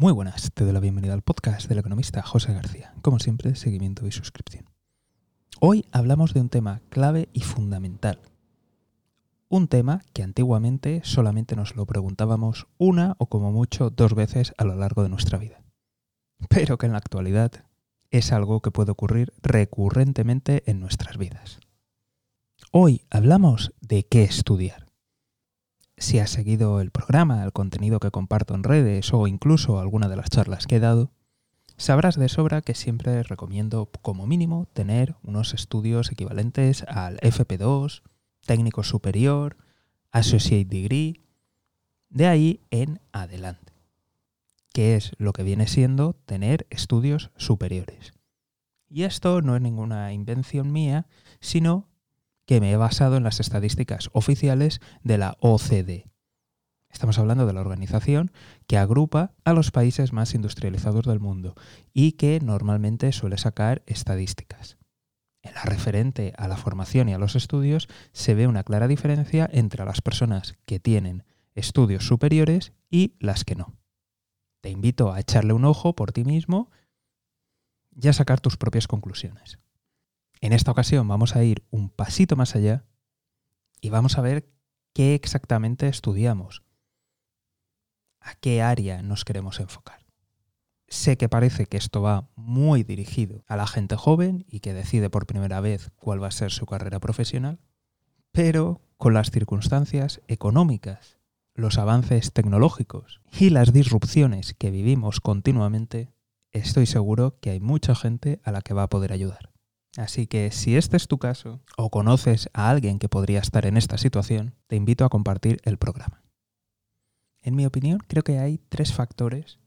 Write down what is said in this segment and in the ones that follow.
Muy buenas, te doy la bienvenida al podcast del economista José García. Como siempre, seguimiento y suscripción. Hoy hablamos de un tema clave y fundamental. Un tema que antiguamente solamente nos lo preguntábamos una o como mucho dos veces a lo largo de nuestra vida. Pero que en la actualidad es algo que puede ocurrir recurrentemente en nuestras vidas. Hoy hablamos de qué estudiar. Si has seguido el programa, el contenido que comparto en redes o incluso alguna de las charlas que he dado, sabrás de sobra que siempre recomiendo como mínimo tener unos estudios equivalentes al FP2, técnico superior, associate degree, de ahí en adelante, que es lo que viene siendo tener estudios superiores. Y esto no es ninguna invención mía, sino que me he basado en las estadísticas oficiales de la OCDE. Estamos hablando de la organización que agrupa a los países más industrializados del mundo y que normalmente suele sacar estadísticas. En la referente a la formación y a los estudios se ve una clara diferencia entre las personas que tienen estudios superiores y las que no. Te invito a echarle un ojo por ti mismo y a sacar tus propias conclusiones. En esta ocasión vamos a ir un pasito más allá y vamos a ver qué exactamente estudiamos, a qué área nos queremos enfocar. Sé que parece que esto va muy dirigido a la gente joven y que decide por primera vez cuál va a ser su carrera profesional, pero con las circunstancias económicas, los avances tecnológicos y las disrupciones que vivimos continuamente, estoy seguro que hay mucha gente a la que va a poder ayudar. Así que si este es tu caso o conoces a alguien que podría estar en esta situación, te invito a compartir el programa. En mi opinión, creo que hay tres factores,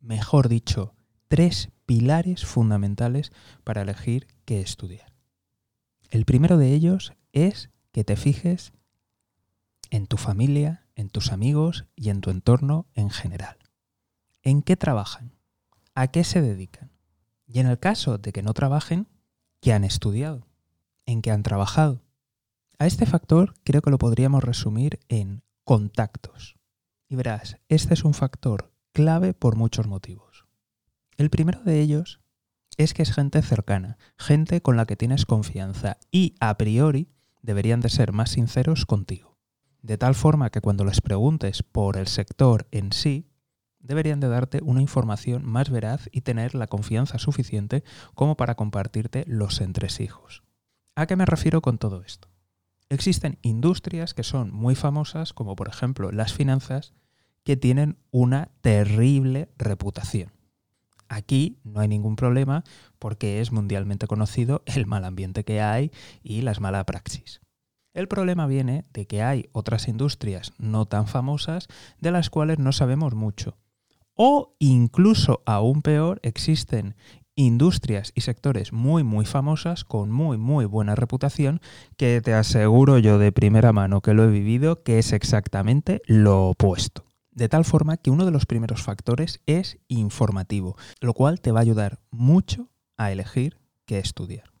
mejor dicho, tres pilares fundamentales para elegir qué estudiar. El primero de ellos es que te fijes en tu familia, en tus amigos y en tu entorno en general. ¿En qué trabajan? ¿A qué se dedican? Y en el caso de que no trabajen, ¿Qué han estudiado, en qué han trabajado. A este factor creo que lo podríamos resumir en contactos. Y verás, este es un factor clave por muchos motivos. El primero de ellos es que es gente cercana, gente con la que tienes confianza y a priori deberían de ser más sinceros contigo. De tal forma que cuando les preguntes por el sector en sí, deberían de darte una información más veraz y tener la confianza suficiente como para compartirte los entresijos. ¿A qué me refiero con todo esto? Existen industrias que son muy famosas, como por ejemplo las finanzas, que tienen una terrible reputación. Aquí no hay ningún problema porque es mundialmente conocido el mal ambiente que hay y las malas praxis. El problema viene de que hay otras industrias no tan famosas de las cuales no sabemos mucho o incluso aún peor, existen industrias y sectores muy muy famosas con muy muy buena reputación que te aseguro yo de primera mano que lo he vivido que es exactamente lo opuesto. De tal forma que uno de los primeros factores es informativo, lo cual te va a ayudar mucho a elegir qué estudiar.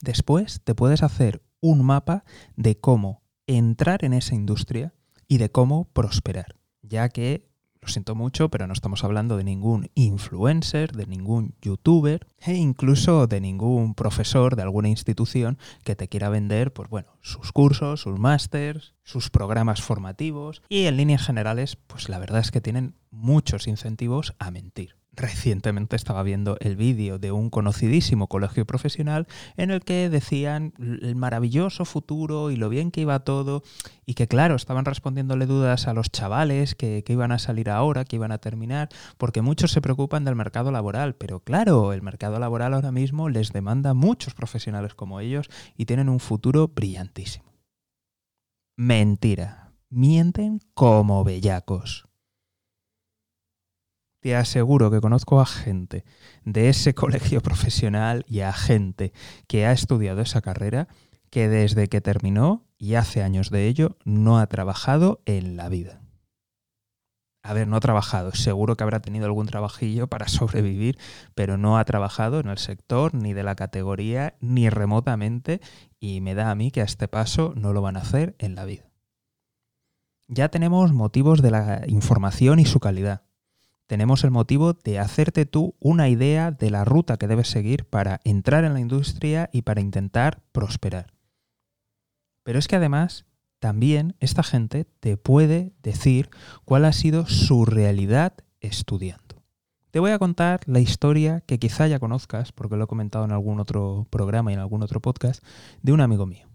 Después te puedes hacer un mapa de cómo entrar en esa industria y de cómo prosperar, ya que lo siento mucho, pero no estamos hablando de ningún influencer, de ningún youtuber e incluso de ningún profesor de alguna institución que te quiera vender, pues bueno, sus cursos, sus másters, sus programas formativos y en líneas generales, pues la verdad es que tienen muchos incentivos a mentir. Recientemente estaba viendo el vídeo de un conocidísimo colegio profesional en el que decían el maravilloso futuro y lo bien que iba todo y que claro, estaban respondiéndole dudas a los chavales que, que iban a salir ahora, que iban a terminar, porque muchos se preocupan del mercado laboral, pero claro, el mercado laboral ahora mismo les demanda muchos profesionales como ellos y tienen un futuro brillantísimo. Mentira, mienten como bellacos te aseguro que conozco a gente de ese colegio profesional y a gente que ha estudiado esa carrera que desde que terminó y hace años de ello no ha trabajado en la vida. A ver, no ha trabajado, seguro que habrá tenido algún trabajillo para sobrevivir, pero no ha trabajado en el sector ni de la categoría ni remotamente y me da a mí que a este paso no lo van a hacer en la vida. Ya tenemos motivos de la información y su calidad tenemos el motivo de hacerte tú una idea de la ruta que debes seguir para entrar en la industria y para intentar prosperar. Pero es que además también esta gente te puede decir cuál ha sido su realidad estudiando. Te voy a contar la historia que quizá ya conozcas, porque lo he comentado en algún otro programa y en algún otro podcast, de un amigo mío.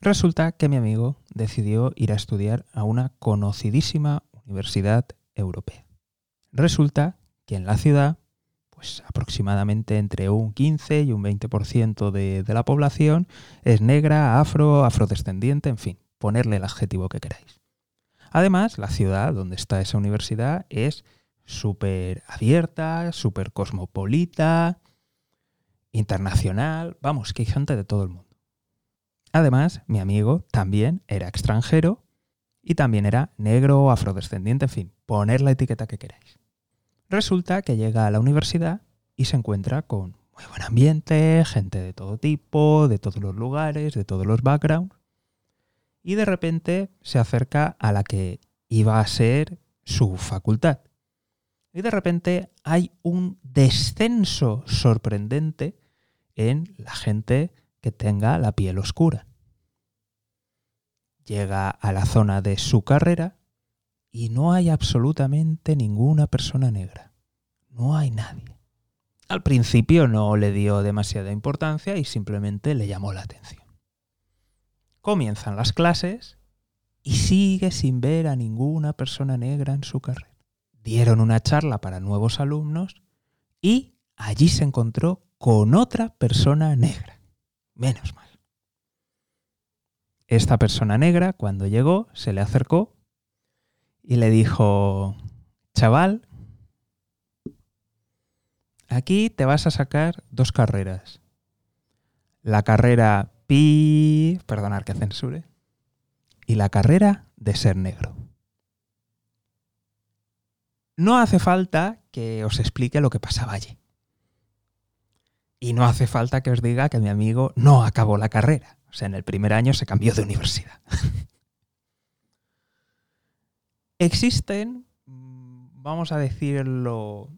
Resulta que mi amigo decidió ir a estudiar a una conocidísima universidad europea. Resulta que en la ciudad, pues aproximadamente entre un 15 y un 20% de, de la población es negra, afro, afrodescendiente, en fin, ponerle el adjetivo que queráis. Además, la ciudad donde está esa universidad es súper abierta, súper cosmopolita, internacional, vamos, que hay gente de todo el mundo. Además, mi amigo también era extranjero y también era negro, afrodescendiente, en fin, poner la etiqueta que queráis. Resulta que llega a la universidad y se encuentra con muy buen ambiente, gente de todo tipo, de todos los lugares, de todos los backgrounds, y de repente se acerca a la que iba a ser su facultad. Y de repente hay un descenso sorprendente en la gente que tenga la piel oscura. Llega a la zona de su carrera y no hay absolutamente ninguna persona negra. No hay nadie. Al principio no le dio demasiada importancia y simplemente le llamó la atención. Comienzan las clases y sigue sin ver a ninguna persona negra en su carrera. Dieron una charla para nuevos alumnos y allí se encontró con otra persona negra. Menos mal. Esta persona negra, cuando llegó, se le acercó y le dijo, chaval, aquí te vas a sacar dos carreras. La carrera pi, perdonar que censure, y la carrera de ser negro. No hace falta que os explique lo que pasaba allí. Y no hace falta que os diga que mi amigo no acabó la carrera. O sea, en el primer año se cambió de universidad. existen, vamos a decirlo,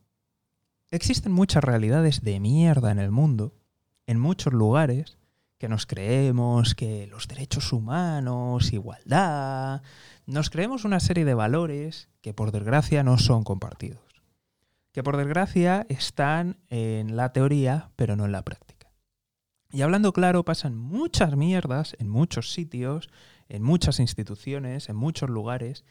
existen muchas realidades de mierda en el mundo, en muchos lugares, que nos creemos que los derechos humanos, igualdad, nos creemos una serie de valores que por desgracia no son compartidos que por desgracia están en la teoría, pero no en la práctica. Y hablando claro, pasan muchas mierdas en muchos sitios, en muchas instituciones, en muchos lugares,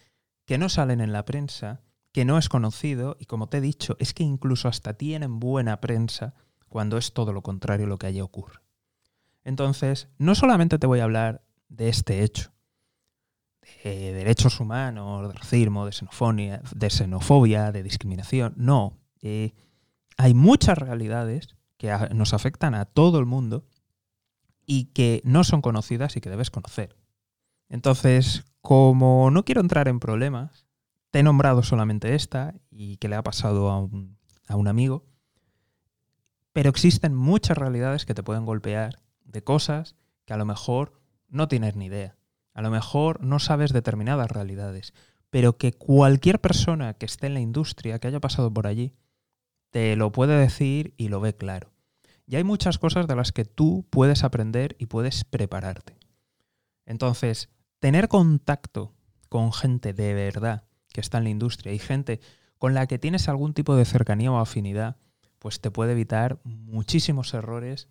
que no salen en la prensa, que no es conocido, y como te he dicho, es que incluso hasta tienen buena prensa cuando es todo lo contrario lo que allí ocurre. Entonces, no solamente te voy a hablar de este hecho, de derechos humanos, de racismo, de xenofobia, de, discriminación. No. Eh, hay muchas realidades que nos afectan a todo el mundo y que no son conocidas y que debes conocer. Entonces, como no quiero entrar en problemas, te he nombrado solamente esta y que le ha pasado a un, amigo, pero existen muchas realidades que te pueden golpear de cosas que a lo mejor no tienes ni idea. A lo mejor no sabes determinadas realidades, pero que cualquier persona que esté en la industria, que haya pasado por allí, te lo puede decir y lo ve claro. Y hay muchas cosas de las que tú puedes aprender y puedes prepararte. Entonces, tener contacto con gente de verdad que está en la industria y gente con la que tienes algún tipo de cercanía o afinidad, pues te puede evitar muchísimos errores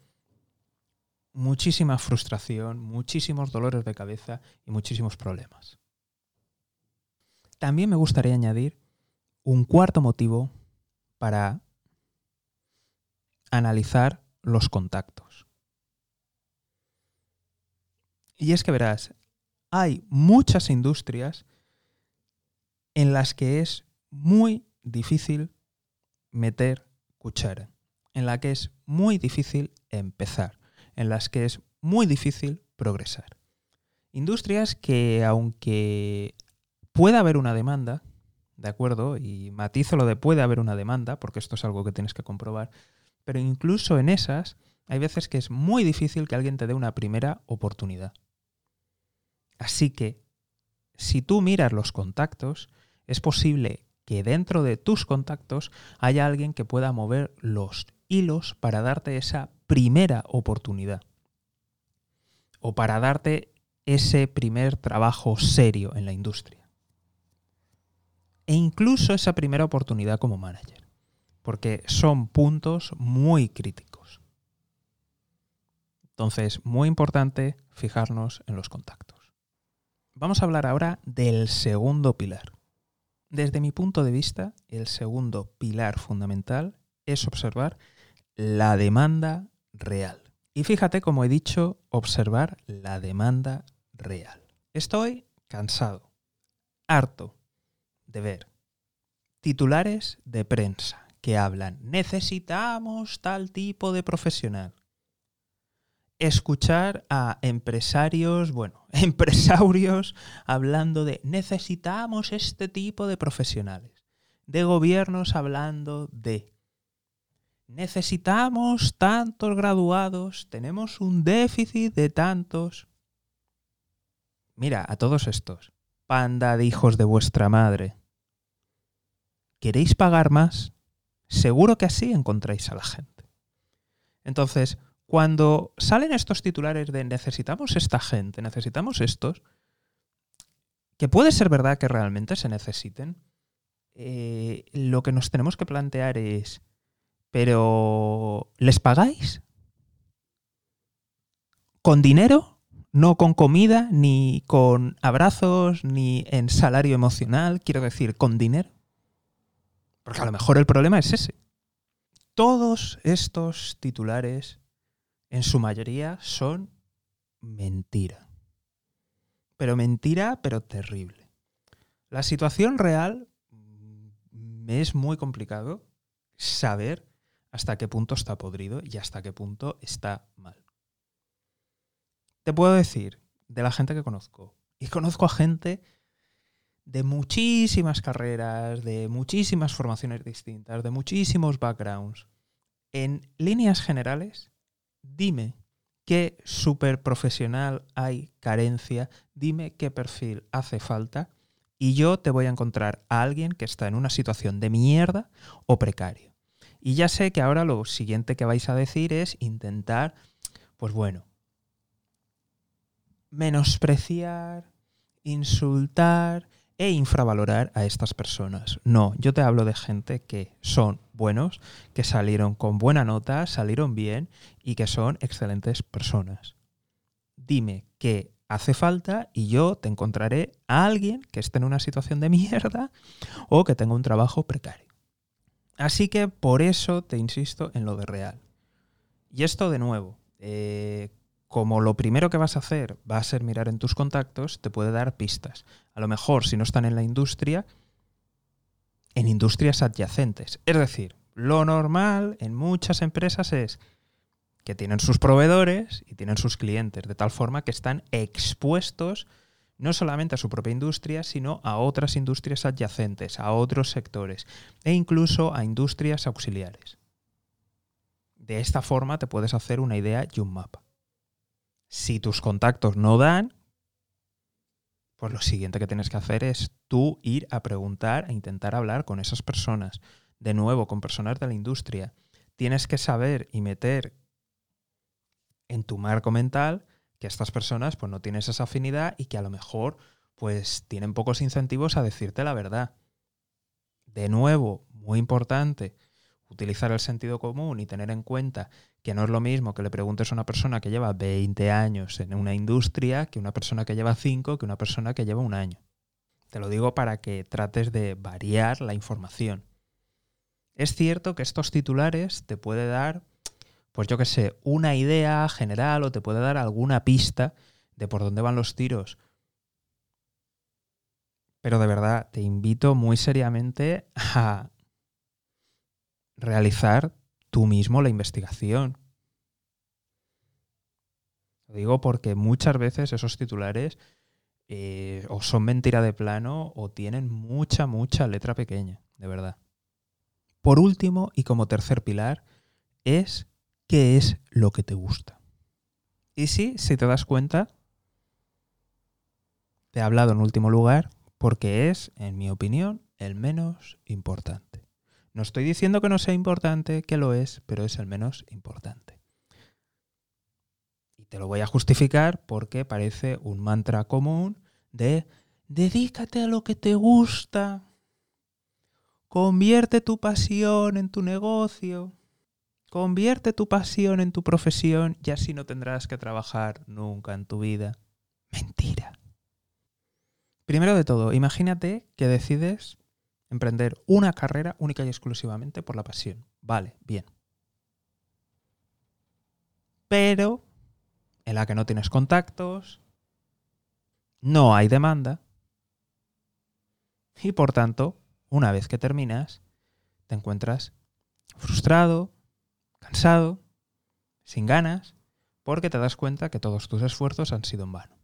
muchísima frustración, muchísimos dolores de cabeza y muchísimos problemas. También me gustaría añadir un cuarto motivo para analizar los contactos. Y es que verás, hay muchas industrias en las que es muy difícil meter cuchara, en la que es muy difícil empezar en las que es muy difícil progresar. Industrias que aunque pueda haber una demanda, ¿de acuerdo? Y matizo lo de puede haber una demanda, porque esto es algo que tienes que comprobar, pero incluso en esas hay veces que es muy difícil que alguien te dé una primera oportunidad. Así que, si tú miras los contactos, es posible que dentro de tus contactos haya alguien que pueda mover los hilos para darte esa primera oportunidad o para darte ese primer trabajo serio en la industria. E incluso esa primera oportunidad como manager, porque son puntos muy críticos. Entonces, muy importante fijarnos en los contactos. Vamos a hablar ahora del segundo pilar. Desde mi punto de vista, el segundo pilar fundamental es observar la demanda real. Y fíjate, como he dicho, observar la demanda real. Estoy cansado, harto de ver titulares de prensa que hablan, necesitamos tal tipo de profesional, escuchar a empresarios, bueno, empresarios hablando de necesitamos este tipo de profesionales, de gobiernos hablando de necesitamos tantos graduados, tenemos un déficit de tantos. Mira, a todos estos, panda de hijos de vuestra madre, ¿queréis pagar más? Seguro que así encontráis a la gente. Entonces, cuando salen estos titulares de necesitamos esta gente, necesitamos estos, que puede ser verdad que realmente se necesiten, eh, lo que nos tenemos que plantear es, ¿pero les pagáis? ¿Con dinero? No con comida, ni con abrazos, ni en salario emocional, quiero decir, con dinero. Porque a lo mejor el problema es ese. Todos estos titulares en su mayoría son mentira. Pero mentira, pero terrible. La situación real me mm, es muy complicado saber hasta qué punto está podrido y hasta qué punto está mal. Te puedo decir de la gente que conozco, y conozco a gente de muchísimas carreras, de muchísimas formaciones distintas, de muchísimos backgrounds. En líneas generales, dime qué super profesional hay carencia, dime qué perfil hace falta y yo te voy a encontrar a alguien que está en una situación de mierda o precario. Y ya sé que ahora lo siguiente que vais a decir es intentar, pues bueno, menospreciar, insultar, e infravalorar a estas personas. No, yo te hablo de gente que son buenos, que salieron con buena nota, salieron bien y que son excelentes personas. Dime qué hace falta y yo te encontraré a alguien que esté en una situación de mierda o que tenga un trabajo precario. Así que por eso te insisto en lo de real. Y esto de nuevo, eh, como lo primero que vas a hacer va a ser mirar en tus contactos, te puede dar pistas. A lo mejor, si no están en la industria, en industrias adyacentes. Es decir, lo normal en muchas empresas es que tienen sus proveedores y tienen sus clientes, de tal forma que están expuestos no solamente a su propia industria, sino a otras industrias adyacentes, a otros sectores e incluso a industrias auxiliares. De esta forma te puedes hacer una idea y un mapa. Si tus contactos no dan, pues lo siguiente que tienes que hacer es tú ir a preguntar e intentar hablar con esas personas. De nuevo, con personas de la industria. Tienes que saber y meter en tu marco mental que estas personas pues no tienen esa afinidad y que a lo mejor pues tienen pocos incentivos a decirte la verdad. De nuevo, muy importante, utilizar el sentido común y tener en cuenta que no es lo mismo que le preguntes a una persona que lleva 20 años en una industria que una persona que lleva 5 que una persona que lleva un año. Te lo digo para que trates de variar la información. Es cierto que estos titulares te puede dar, pues yo qué sé, una idea general o te puede dar alguna pista de por dónde van los tiros. Pero de verdad, te invito muy seriamente a realizar tú mismo la investigación. Lo digo porque muchas veces esos titulares eh, o son mentira de plano o tienen mucha, mucha letra pequeña, de verdad. Por último, y como tercer pilar, es qué es lo que te gusta. Y sí, si te das cuenta, te he hablado en último lugar porque es, en mi opinión, el menos importante. No estoy diciendo que no sea importante, que lo es, pero es el menos importante. Y te lo voy a justificar porque parece un mantra común de dedícate a lo que te gusta, convierte tu pasión en tu negocio, convierte tu pasión en tu profesión y así no tendrás que trabajar nunca en tu vida. Mentira. Primero de todo, imagínate que decides emprender una carrera única y exclusivamente por la pasión. Vale, bien. Pero en la que no tienes contactos, no hay demanda y por tanto, una vez que terminas, te encuentras frustrado, cansado, sin ganas, porque te das cuenta que todos tus esfuerzos han sido en vano.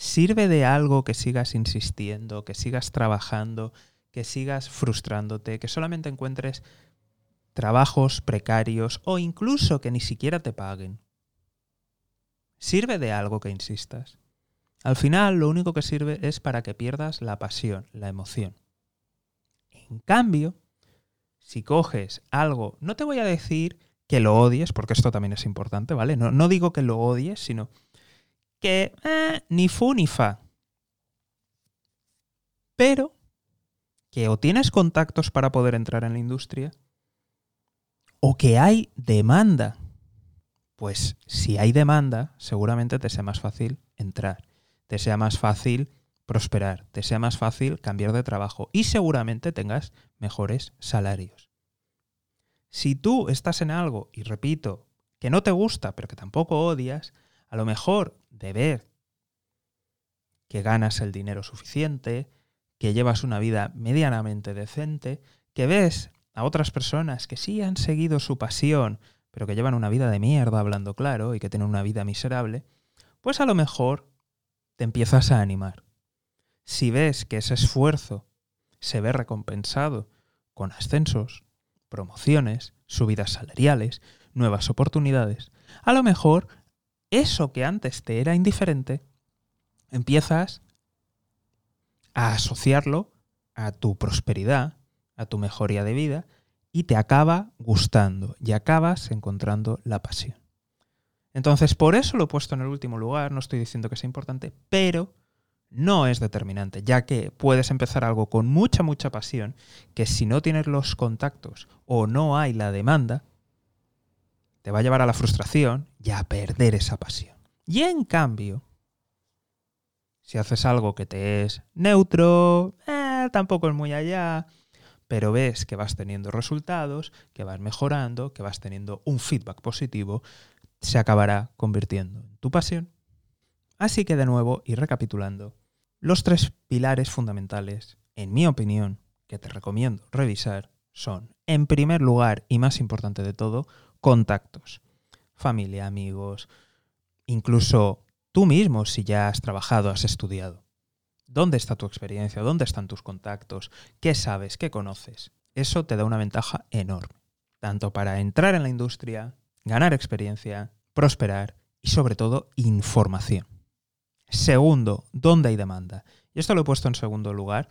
¿Sirve de algo que sigas insistiendo, que sigas trabajando, que sigas frustrándote, que solamente encuentres trabajos precarios o incluso que ni siquiera te paguen? ¿Sirve de algo que insistas? Al final lo único que sirve es para que pierdas la pasión, la emoción. En cambio, si coges algo, no te voy a decir que lo odies, porque esto también es importante, ¿vale? No, no digo que lo odies, sino que eh, ni fu ni fa. Pero que o tienes contactos para poder entrar en la industria o que hay demanda. Pues si hay demanda, seguramente te sea más fácil entrar, te sea más fácil prosperar, te sea más fácil cambiar de trabajo y seguramente tengas mejores salarios. Si tú estás en algo, y repito, que no te gusta, pero que tampoco odias, a lo mejor de ver que ganas el dinero suficiente, que llevas una vida medianamente decente, que ves a otras personas que sí han seguido su pasión, pero que llevan una vida de mierda hablando claro y que tienen una vida miserable, pues a lo mejor te empiezas a animar. Si ves que ese esfuerzo se ve recompensado con ascensos, promociones, subidas salariales, nuevas oportunidades, a lo mejor eso que antes te era indiferente, empiezas a asociarlo a tu prosperidad, a tu mejoría de vida, y te acaba gustando y acabas encontrando la pasión. Entonces, por eso lo he puesto en el último lugar, no estoy diciendo que sea importante, pero no es determinante, ya que puedes empezar algo con mucha, mucha pasión, que si no tienes los contactos o no hay la demanda, te va a llevar a la frustración y a perder esa pasión. Y en cambio, si haces algo que te es neutro, eh, tampoco es muy allá, pero ves que vas teniendo resultados, que vas mejorando, que vas teniendo un feedback positivo, se acabará convirtiendo en tu pasión. Así que de nuevo, y recapitulando, los tres pilares fundamentales, en mi opinión, que te recomiendo revisar, son, en primer lugar y más importante de todo, contactos. Familia, amigos, incluso tú mismo si ya has trabajado, has estudiado. ¿Dónde está tu experiencia? ¿Dónde están tus contactos? ¿Qué sabes? ¿Qué conoces? Eso te da una ventaja enorme, tanto para entrar en la industria, ganar experiencia, prosperar y sobre todo información. Segundo, ¿dónde hay demanda? Y esto lo he puesto en segundo lugar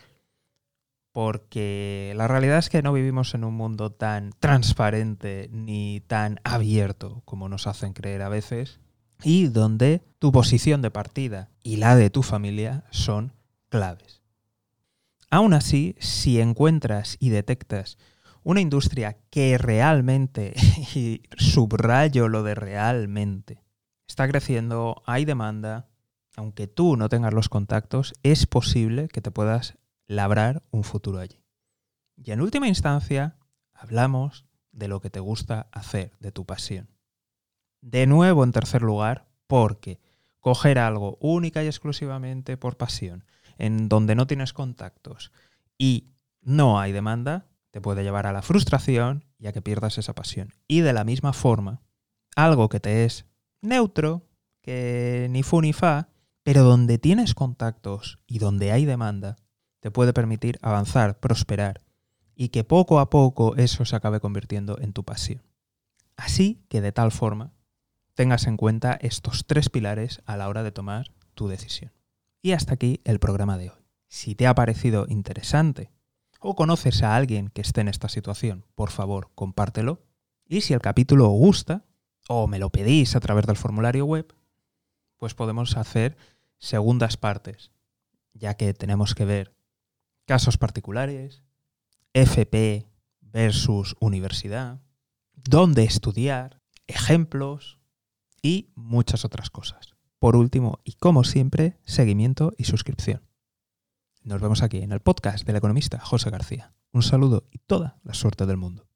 porque la realidad es que no vivimos en un mundo tan transparente ni tan abierto como nos hacen creer a veces, y donde tu posición de partida y la de tu familia son claves. Aún así, si encuentras y detectas una industria que realmente, y subrayo lo de realmente, está creciendo, hay demanda, aunque tú no tengas los contactos, es posible que te puedas labrar un futuro allí. Y en última instancia, hablamos de lo que te gusta hacer, de tu pasión. De nuevo, en tercer lugar, porque coger algo única y exclusivamente por pasión, en donde no tienes contactos y no hay demanda, te puede llevar a la frustración y a que pierdas esa pasión. Y de la misma forma, algo que te es neutro, que ni fu ni fa, pero donde tienes contactos y donde hay demanda, te puede permitir avanzar, prosperar y que poco a poco eso se acabe convirtiendo en tu pasión. Así que de tal forma tengas en cuenta estos tres pilares a la hora de tomar tu decisión. Y hasta aquí el programa de hoy. Si te ha parecido interesante o conoces a alguien que esté en esta situación, por favor, compártelo. Y si el capítulo os gusta o me lo pedís a través del formulario web, pues podemos hacer segundas partes, ya que tenemos que ver casos particulares, FP versus universidad, dónde estudiar, ejemplos y muchas otras cosas. Por último, y como siempre, seguimiento y suscripción. Nos vemos aquí en el podcast del economista José García. Un saludo y toda la suerte del mundo.